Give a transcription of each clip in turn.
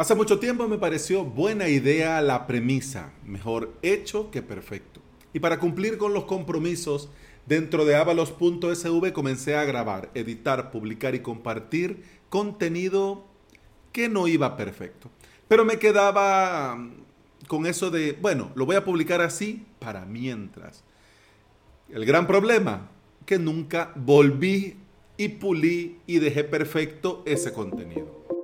Hace mucho tiempo me pareció buena idea la premisa, mejor hecho que perfecto. Y para cumplir con los compromisos, dentro de avalos.sv comencé a grabar, editar, publicar y compartir contenido que no iba perfecto. Pero me quedaba con eso de, bueno, lo voy a publicar así para mientras. El gran problema, que nunca volví y pulí y dejé perfecto ese contenido.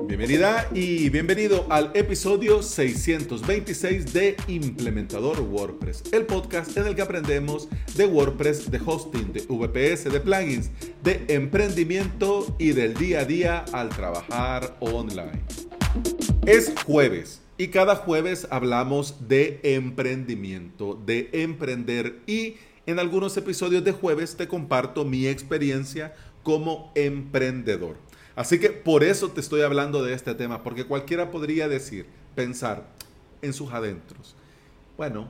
Bienvenida y bienvenido al episodio 626 de Implementador WordPress, el podcast en el que aprendemos de WordPress, de hosting, de VPS, de plugins, de emprendimiento y del día a día al trabajar online. Es jueves y cada jueves hablamos de emprendimiento, de emprender y en algunos episodios de jueves te comparto mi experiencia como emprendedor. Así que por eso te estoy hablando de este tema, porque cualquiera podría decir, pensar en sus adentros. Bueno,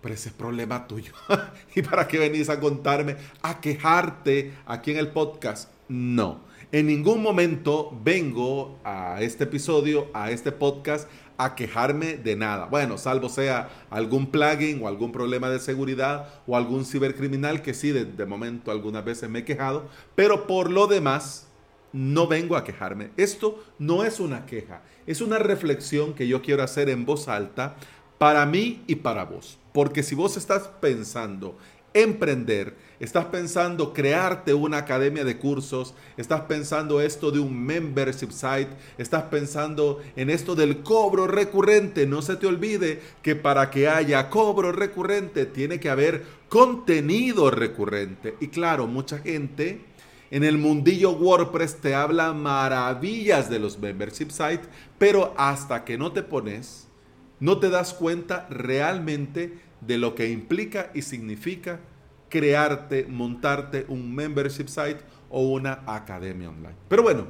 pero ese es problema tuyo. ¿Y para qué venís a contarme, a quejarte aquí en el podcast? No. En ningún momento vengo a este episodio, a este podcast, a quejarme de nada. Bueno, salvo sea algún plugin o algún problema de seguridad o algún cibercriminal que sí, de, de momento algunas veces me he quejado, pero por lo demás, no vengo a quejarme. Esto no es una queja, es una reflexión que yo quiero hacer en voz alta para mí y para vos. Porque si vos estás pensando emprender, estás pensando crearte una academia de cursos, estás pensando esto de un membership site, estás pensando en esto del cobro recurrente, no se te olvide que para que haya cobro recurrente tiene que haber contenido recurrente. Y claro, mucha gente en el mundillo WordPress te habla maravillas de los membership sites, pero hasta que no te pones, no te das cuenta realmente de lo que implica y significa crearte, montarte un membership site o una academia online. Pero bueno,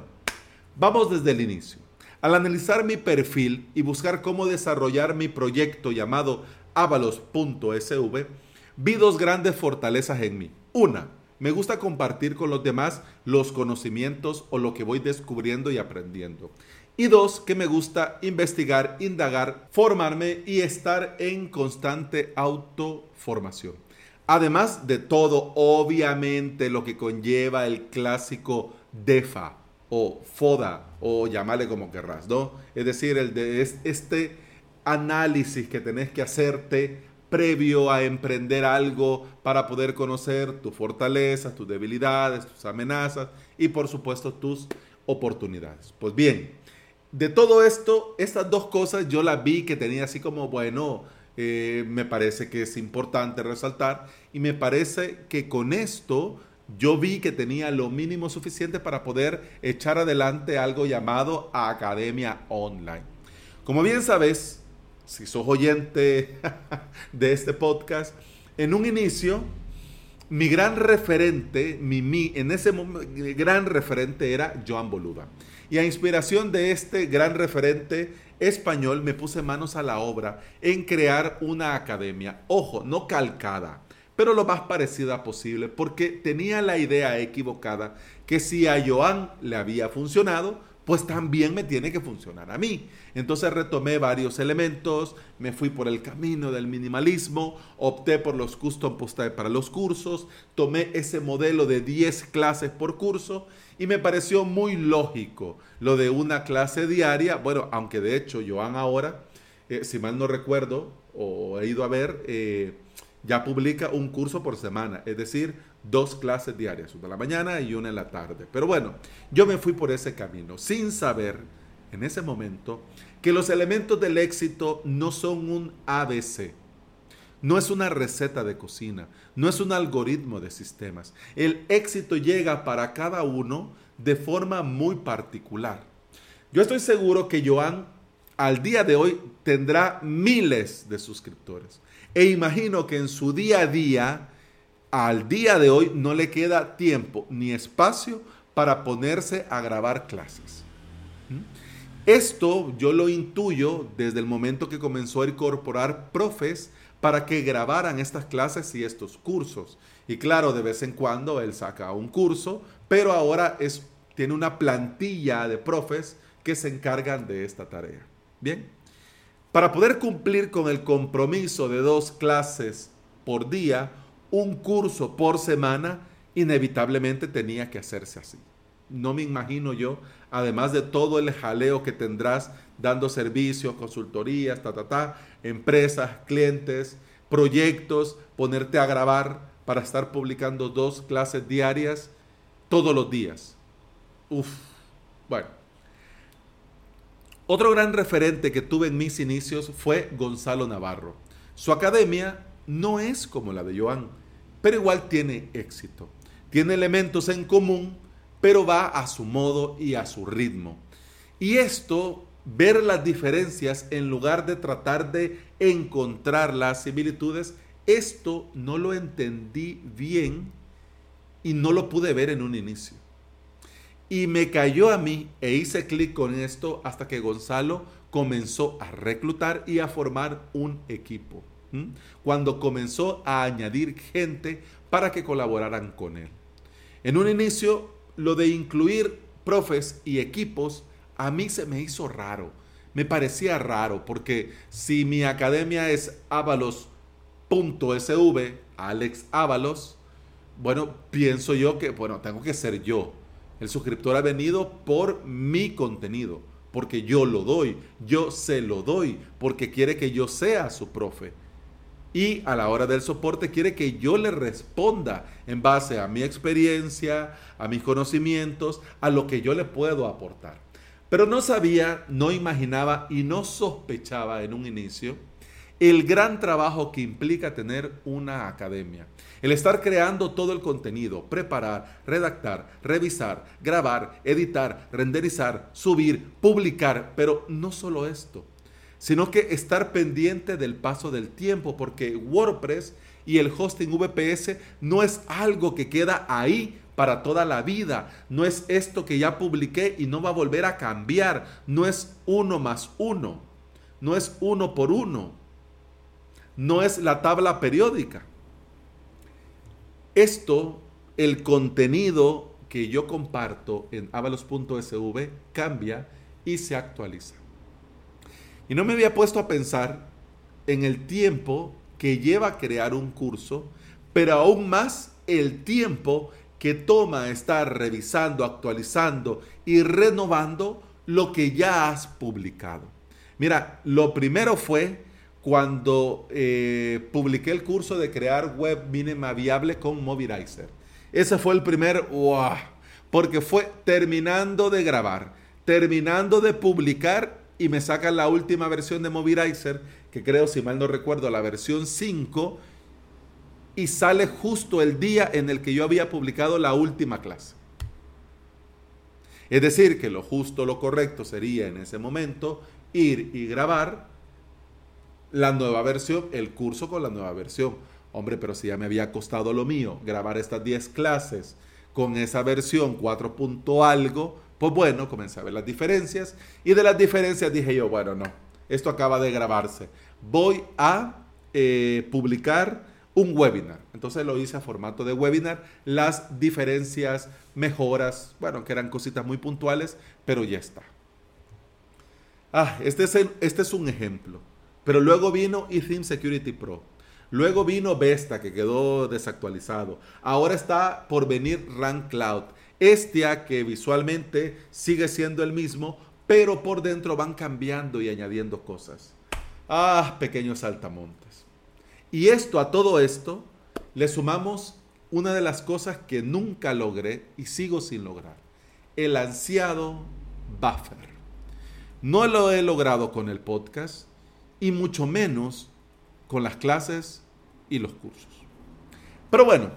vamos desde el inicio. Al analizar mi perfil y buscar cómo desarrollar mi proyecto llamado avalos.sv, vi dos grandes fortalezas en mí. Una, me gusta compartir con los demás los conocimientos o lo que voy descubriendo y aprendiendo. Y dos, que me gusta investigar, indagar, formarme y estar en constante autoformación. Además de todo, obviamente, lo que conlleva el clásico DEFA o FODA o llamarle como querrás, ¿no? Es decir, el de este análisis que tenés que hacerte previo a emprender algo para poder conocer tus fortalezas, tus debilidades, tus amenazas y por supuesto tus oportunidades. Pues bien, de todo esto, estas dos cosas yo las vi que tenía así como, bueno, eh, me parece que es importante resaltar y me parece que con esto yo vi que tenía lo mínimo suficiente para poder echar adelante algo llamado Academia Online. Como bien sabes, si sos oyente de este podcast, en un inicio, mi gran referente, mi, mi, en ese momento, gran referente era Joan Boluda. Y a inspiración de este gran referente español, me puse manos a la obra en crear una academia. Ojo, no calcada, pero lo más parecida posible, porque tenía la idea equivocada que si a Joan le había funcionado, pues también me tiene que funcionar a mí. Entonces retomé varios elementos, me fui por el camino del minimalismo, opté por los custom post para los cursos, tomé ese modelo de 10 clases por curso y me pareció muy lógico lo de una clase diaria. Bueno, aunque de hecho Joan ahora, eh, si mal no recuerdo o he ido a ver, eh, ya publica un curso por semana, es decir, dos clases diarias, una en la mañana y una en la tarde. Pero bueno, yo me fui por ese camino sin saber en ese momento que los elementos del éxito no son un ABC. No es una receta de cocina, no es un algoritmo de sistemas. El éxito llega para cada uno de forma muy particular. Yo estoy seguro que Joan al día de hoy tendrá miles de suscriptores. E imagino que en su día a día al día de hoy no le queda tiempo ni espacio para ponerse a grabar clases. ¿Mm? Esto yo lo intuyo desde el momento que comenzó a incorporar profes para que grabaran estas clases y estos cursos. Y claro, de vez en cuando él saca un curso, pero ahora es, tiene una plantilla de profes que se encargan de esta tarea. Bien, para poder cumplir con el compromiso de dos clases por día, un curso por semana, inevitablemente tenía que hacerse así. No me imagino yo, además de todo el jaleo que tendrás dando servicios, consultorías, ta, ta, ta, empresas, clientes, proyectos, ponerte a grabar para estar publicando dos clases diarias todos los días. Uf, bueno. Otro gran referente que tuve en mis inicios fue Gonzalo Navarro. Su academia no es como la de Joan, pero igual tiene éxito. Tiene elementos en común, pero va a su modo y a su ritmo. Y esto, ver las diferencias en lugar de tratar de encontrar las similitudes, esto no lo entendí bien y no lo pude ver en un inicio. Y me cayó a mí e hice clic con esto hasta que Gonzalo comenzó a reclutar y a formar un equipo. Cuando comenzó a añadir gente para que colaboraran con él. En un inicio, lo de incluir profes y equipos a mí se me hizo raro. Me parecía raro porque si mi academia es avalos.sv, Alex Avalos, bueno, pienso yo que, bueno, tengo que ser yo el suscriptor ha venido por mi contenido, porque yo lo doy, yo se lo doy, porque quiere que yo sea su profe. Y a la hora del soporte quiere que yo le responda en base a mi experiencia, a mis conocimientos, a lo que yo le puedo aportar. Pero no sabía, no imaginaba y no sospechaba en un inicio el gran trabajo que implica tener una academia. El estar creando todo el contenido, preparar, redactar, revisar, grabar, editar, renderizar, subir, publicar, pero no solo esto, sino que estar pendiente del paso del tiempo, porque WordPress y el hosting VPS no es algo que queda ahí para toda la vida. No es esto que ya publiqué y no va a volver a cambiar. No es uno más uno. No es uno por uno. No es la tabla periódica. Esto, el contenido que yo comparto en avalos.sv cambia y se actualiza. Y no me había puesto a pensar en el tiempo que lleva crear un curso, pero aún más el tiempo que toma estar revisando, actualizando y renovando lo que ya has publicado. Mira, lo primero fue cuando eh, publiqué el curso de crear web mínima viable con Mobilizer. Ese fue el primer wow, porque fue terminando de grabar, terminando de publicar y me sacan la última versión de Mobilizer, que creo, si mal no recuerdo, la versión 5, y sale justo el día en el que yo había publicado la última clase. Es decir, que lo justo, lo correcto sería en ese momento ir y grabar la nueva versión, el curso con la nueva versión. Hombre, pero si ya me había costado lo mío, grabar estas 10 clases con esa versión 4 punto algo, pues bueno, comencé a ver las diferencias y de las diferencias dije yo, bueno, no, esto acaba de grabarse. Voy a eh, publicar un webinar. Entonces lo hice a formato de webinar, las diferencias, mejoras, bueno, que eran cositas muy puntuales, pero ya está. Ah, este es, este es un ejemplo. Pero luego vino eTheme Security Pro. Luego vino Vesta, que quedó desactualizado. Ahora está por venir Rank Cloud. Estia, que visualmente sigue siendo el mismo, pero por dentro van cambiando y añadiendo cosas. Ah, pequeños altamontes. Y esto, a todo esto, le sumamos una de las cosas que nunca logré y sigo sin lograr. El ansiado buffer. No lo he logrado con el podcast, y mucho menos con las clases y los cursos. Pero bueno,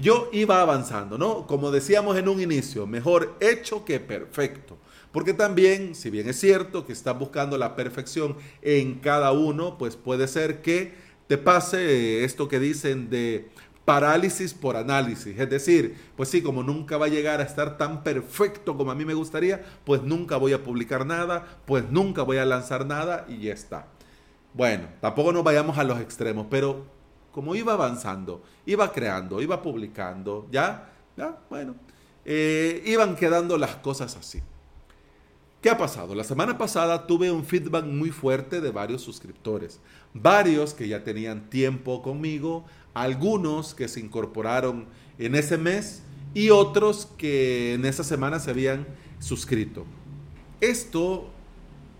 yo iba avanzando, ¿no? Como decíamos en un inicio, mejor hecho que perfecto. Porque también, si bien es cierto que estás buscando la perfección en cada uno, pues puede ser que te pase esto que dicen de parálisis por análisis. Es decir, pues sí, como nunca va a llegar a estar tan perfecto como a mí me gustaría, pues nunca voy a publicar nada, pues nunca voy a lanzar nada y ya está. Bueno, tampoco nos vayamos a los extremos, pero como iba avanzando, iba creando, iba publicando, ya, ya, bueno, eh, iban quedando las cosas así. ¿Qué ha pasado? La semana pasada tuve un feedback muy fuerte de varios suscriptores. Varios que ya tenían tiempo conmigo, algunos que se incorporaron en ese mes y otros que en esa semana se habían suscrito. Esto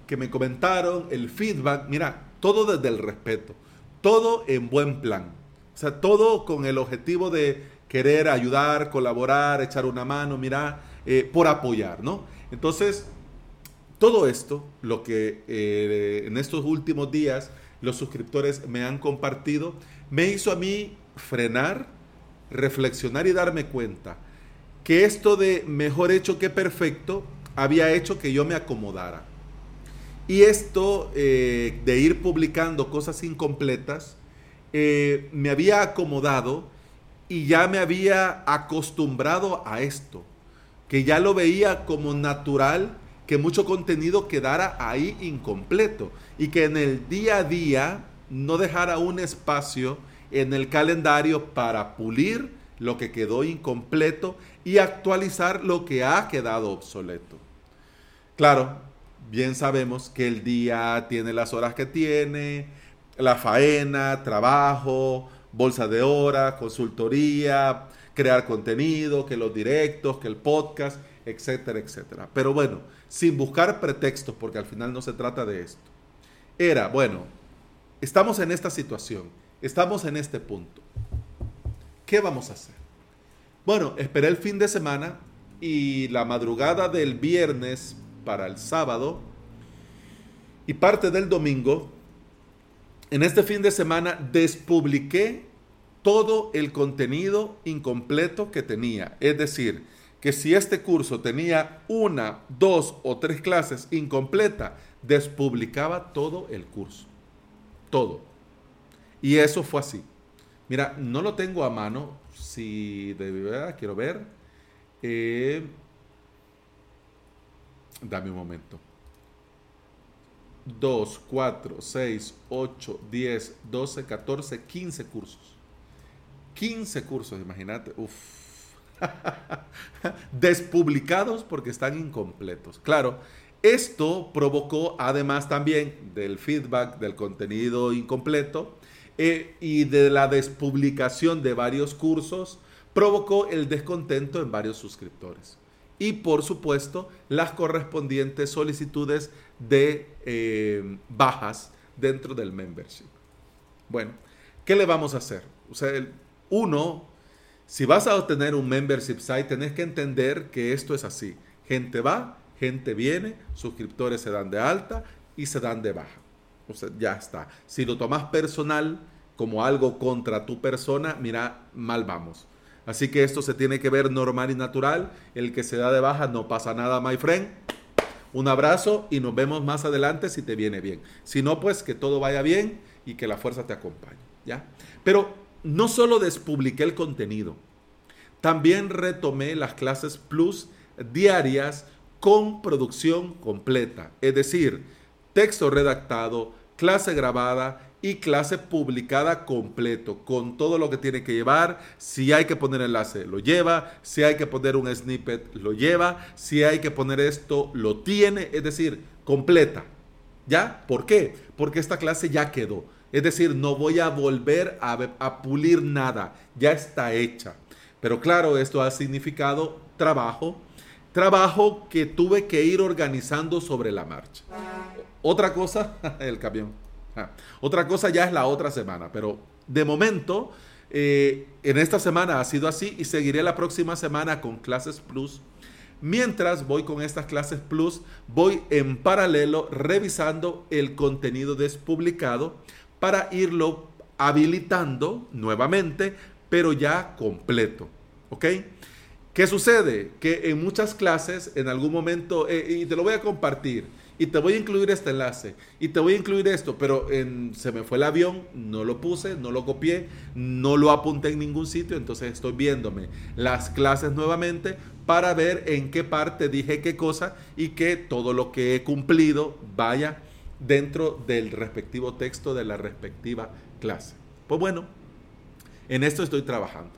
que me comentaron, el feedback, mira, todo desde el respeto, todo en buen plan. O sea, todo con el objetivo de querer ayudar, colaborar, echar una mano, mira, eh, por apoyar, ¿no? Entonces, todo esto, lo que eh, en estos últimos días los suscriptores me han compartido, me hizo a mí frenar, reflexionar y darme cuenta que esto de mejor hecho que perfecto había hecho que yo me acomodara. Y esto eh, de ir publicando cosas incompletas eh, me había acomodado y ya me había acostumbrado a esto, que ya lo veía como natural que mucho contenido quedara ahí incompleto y que en el día a día no dejara un espacio en el calendario para pulir lo que quedó incompleto y actualizar lo que ha quedado obsoleto. Claro, bien sabemos que el día tiene las horas que tiene, la faena, trabajo, bolsa de horas, consultoría, crear contenido, que los directos, que el podcast, etcétera, etcétera. Pero bueno, sin buscar pretextos, porque al final no se trata de esto. Era, bueno, estamos en esta situación, estamos en este punto. ¿Qué vamos a hacer? Bueno, esperé el fin de semana y la madrugada del viernes para el sábado y parte del domingo, en este fin de semana despubliqué todo el contenido incompleto que tenía. Es decir, que si este curso tenía una, dos o tres clases incompleta, despublicaba todo el curso. Todo. Y eso fue así. Mira, no lo tengo a mano. Si de verdad quiero ver. Eh, dame un momento. 2, 4, 6, 8, 10, 12, 14, 15 cursos. 15 cursos, imagínate. Despublicados porque están incompletos. Claro, esto provocó además también del feedback del contenido incompleto eh, y de la despublicación de varios cursos, provocó el descontento en varios suscriptores. Y por supuesto, las correspondientes solicitudes de eh, bajas dentro del membership. Bueno, ¿qué le vamos a hacer? O sea, uno si vas a obtener un membership site, tenés que entender que esto es así. Gente va, gente viene, suscriptores se dan de alta y se dan de baja. O sea, ya está. Si lo tomas personal como algo contra tu persona, mira, mal vamos. Así que esto se tiene que ver normal y natural. El que se da de baja no pasa nada, my friend. Un abrazo y nos vemos más adelante si te viene bien. Si no, pues que todo vaya bien y que la fuerza te acompañe. ¿Ya? Pero no solo despubliqué el contenido, también retomé las clases plus diarias con producción completa, es decir, texto redactado, clase grabada y clase publicada completo, con todo lo que tiene que llevar. Si hay que poner enlace, lo lleva. Si hay que poner un snippet, lo lleva. Si hay que poner esto, lo tiene. Es decir, completa. ¿Ya? ¿Por qué? Porque esta clase ya quedó. Es decir, no voy a volver a, pulir nada, ya está hecha. Pero claro, esto ha significado trabajo, trabajo que tuve que ir organizando sobre la marcha. Otra cosa, el camión. Ah, otra cosa ya es la otra semana, pero de momento, eh, en esta semana ha sido así y seguiré la próxima semana con clases plus. Mientras voy con estas clases plus, voy en paralelo revisando el contenido despublicado para irlo habilitando nuevamente, pero ya completo. ¿Ok? ¿Qué sucede? Que en muchas clases, en algún momento, eh, y te lo voy a compartir, y te voy a incluir este enlace, y te voy a incluir esto, pero se me fue el avión, no lo puse, no lo copié, no lo apunté en ningún sitio, entonces estoy viéndome las clases nuevamente para ver en qué parte dije qué cosa y que todo lo que he cumplido vaya dentro del respectivo texto de la respectiva clase. Pues bueno, en esto estoy trabajando.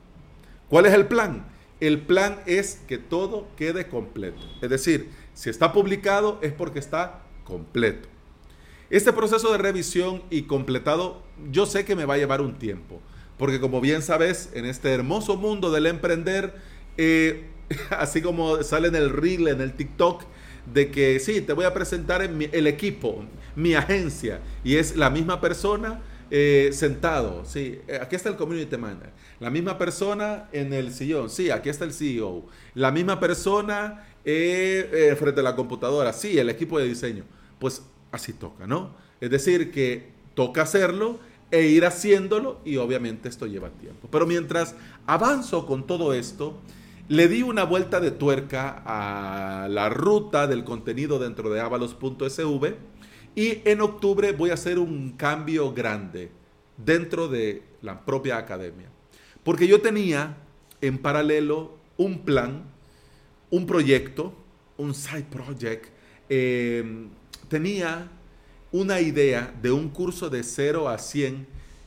¿Cuál es el plan? El plan es que todo quede completo. Es decir, Si está publicado es porque está completo. Este proceso de revisión y completado yo sé que me va a llevar un tiempo, porque como bien sabes, en este hermoso mundo del emprender, eh, así como sale en el reel, en el TikTok, de que sí, te voy a presentar el equipo, mi agencia, y es la misma persona eh, sentado, sí, eh, aquí está el community manager, la misma persona en el sillón, sí, aquí está el CEO, la misma persona eh, frente a la computadora, sí, el equipo de diseño, pues así toca, ¿no? Es decir, que toca hacerlo e ir haciéndolo y obviamente esto lleva tiempo. Pero mientras avanzo con todo esto, le di una vuelta de tuerca a la ruta del contenido dentro de avalos.sv y en octubre voy a hacer un cambio grande dentro de la propia academia. Porque yo tenía en paralelo un plan, un proyecto, un side project. Em, tenía una idea de un curso de 0 a 100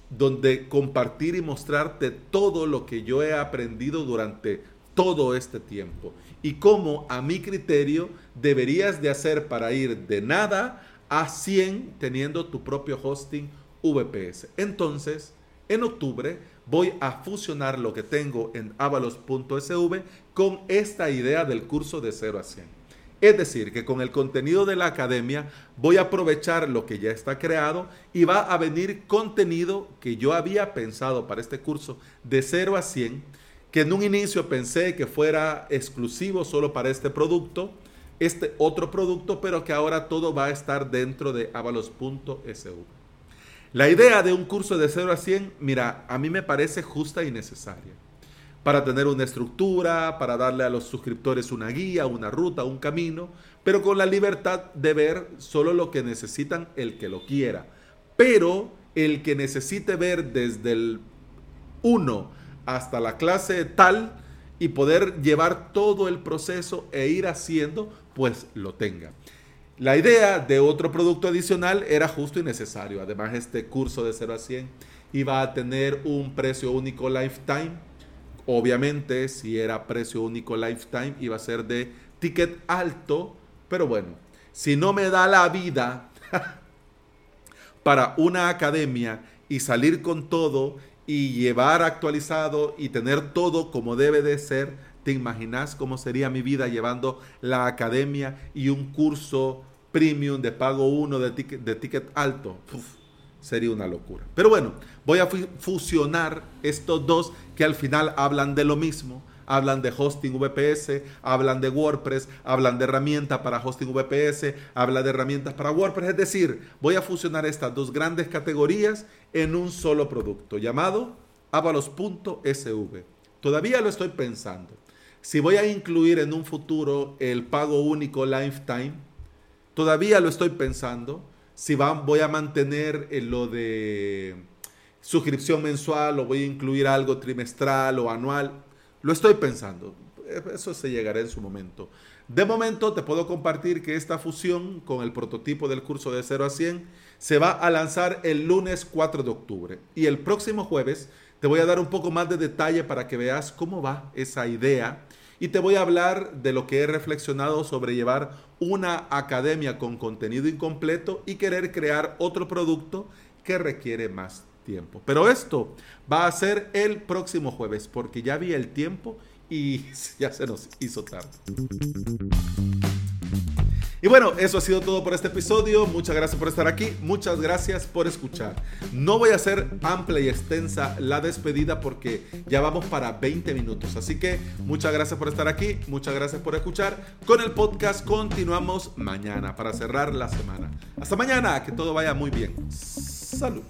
donde compartir y mostrarte todo lo que yo he aprendido durante todo este tiempo y cómo a mi criterio deberías de hacer para ir de nada a 100 teniendo tu propio hosting VPS. Entonces, en octubre voy a fusionar lo que tengo en avalos.sv con esta idea del curso de 0 a 100. Es decir, que con el contenido de la academia voy a aprovechar lo que ya está creado y va a venir contenido que yo había pensado para este curso de 0 a 100, que en un inicio pensé que fuera exclusivo solo para este producto, este otro producto, pero que ahora todo va a estar dentro de avalos.sv. La idea de un curso de 0 a 100, mira, a mí me parece justa y necesaria. Para tener una estructura, para darle a los suscriptores una guía, una ruta, un camino, pero con la libertad de ver solo lo que necesitan el que lo quiera. Pero el que necesite ver desde el 1 hasta la clase tal y poder llevar todo el proceso e ir haciendo, pues lo tenga. La idea de otro producto adicional era justo y necesario. Además, este curso de 0 a 100 iba a tener un precio único lifetime. Obviamente, si era precio único lifetime, iba a ser de ticket alto. Pero bueno, si no me da la vida para una academia y salir con todo y llevar actualizado y tener todo como debe de ser, ¿Te imaginas cómo sería mi vida llevando la academia y un curso premium de pago uno de ticket, de ticket alto? sería una locura. Pero bueno, voy a fusionar estos dos que al final hablan de lo mismo. Hablan de hosting VPS, hablan de WordPress, hablan de herramientas para hosting VPS, hablan de herramientas para WordPress. Es decir, voy a fusionar estas dos grandes categorías en un solo producto llamado avalos.sv. Todavía lo estoy pensando. Si voy a incluir en un futuro el pago único lifetime, todavía lo estoy pensando. Si voy a mantener lo de suscripción mensual o voy a incluir algo trimestral o anual, lo estoy pensando. Eso se llegará en su momento. De momento te puedo compartir que esta fusión con el prototipo del curso de 0 a 100 se va a lanzar el lunes 4 de octubre. Y el próximo jueves te voy a dar un poco más de detalle para que veas cómo va esa idea y te voy a hablar de lo que he reflexionado sobre llevar una academia con contenido incompleto y querer crear otro producto que requiere más tiempo. Pero esto va a ser el próximo jueves porque ya vi el tiempo y ya se nos hizo tarde. Y bueno, eso ha sido todo por este episodio. Muchas gracias por estar aquí. Muchas gracias por escuchar. No voy a hacer amplia y extensa la despedida porque ya vamos para 20 minutos. Así que muchas gracias por estar aquí. Muchas gracias por escuchar. Con el podcast continuamos mañana para cerrar la semana. Hasta mañana. Que todo vaya muy bien. Salud.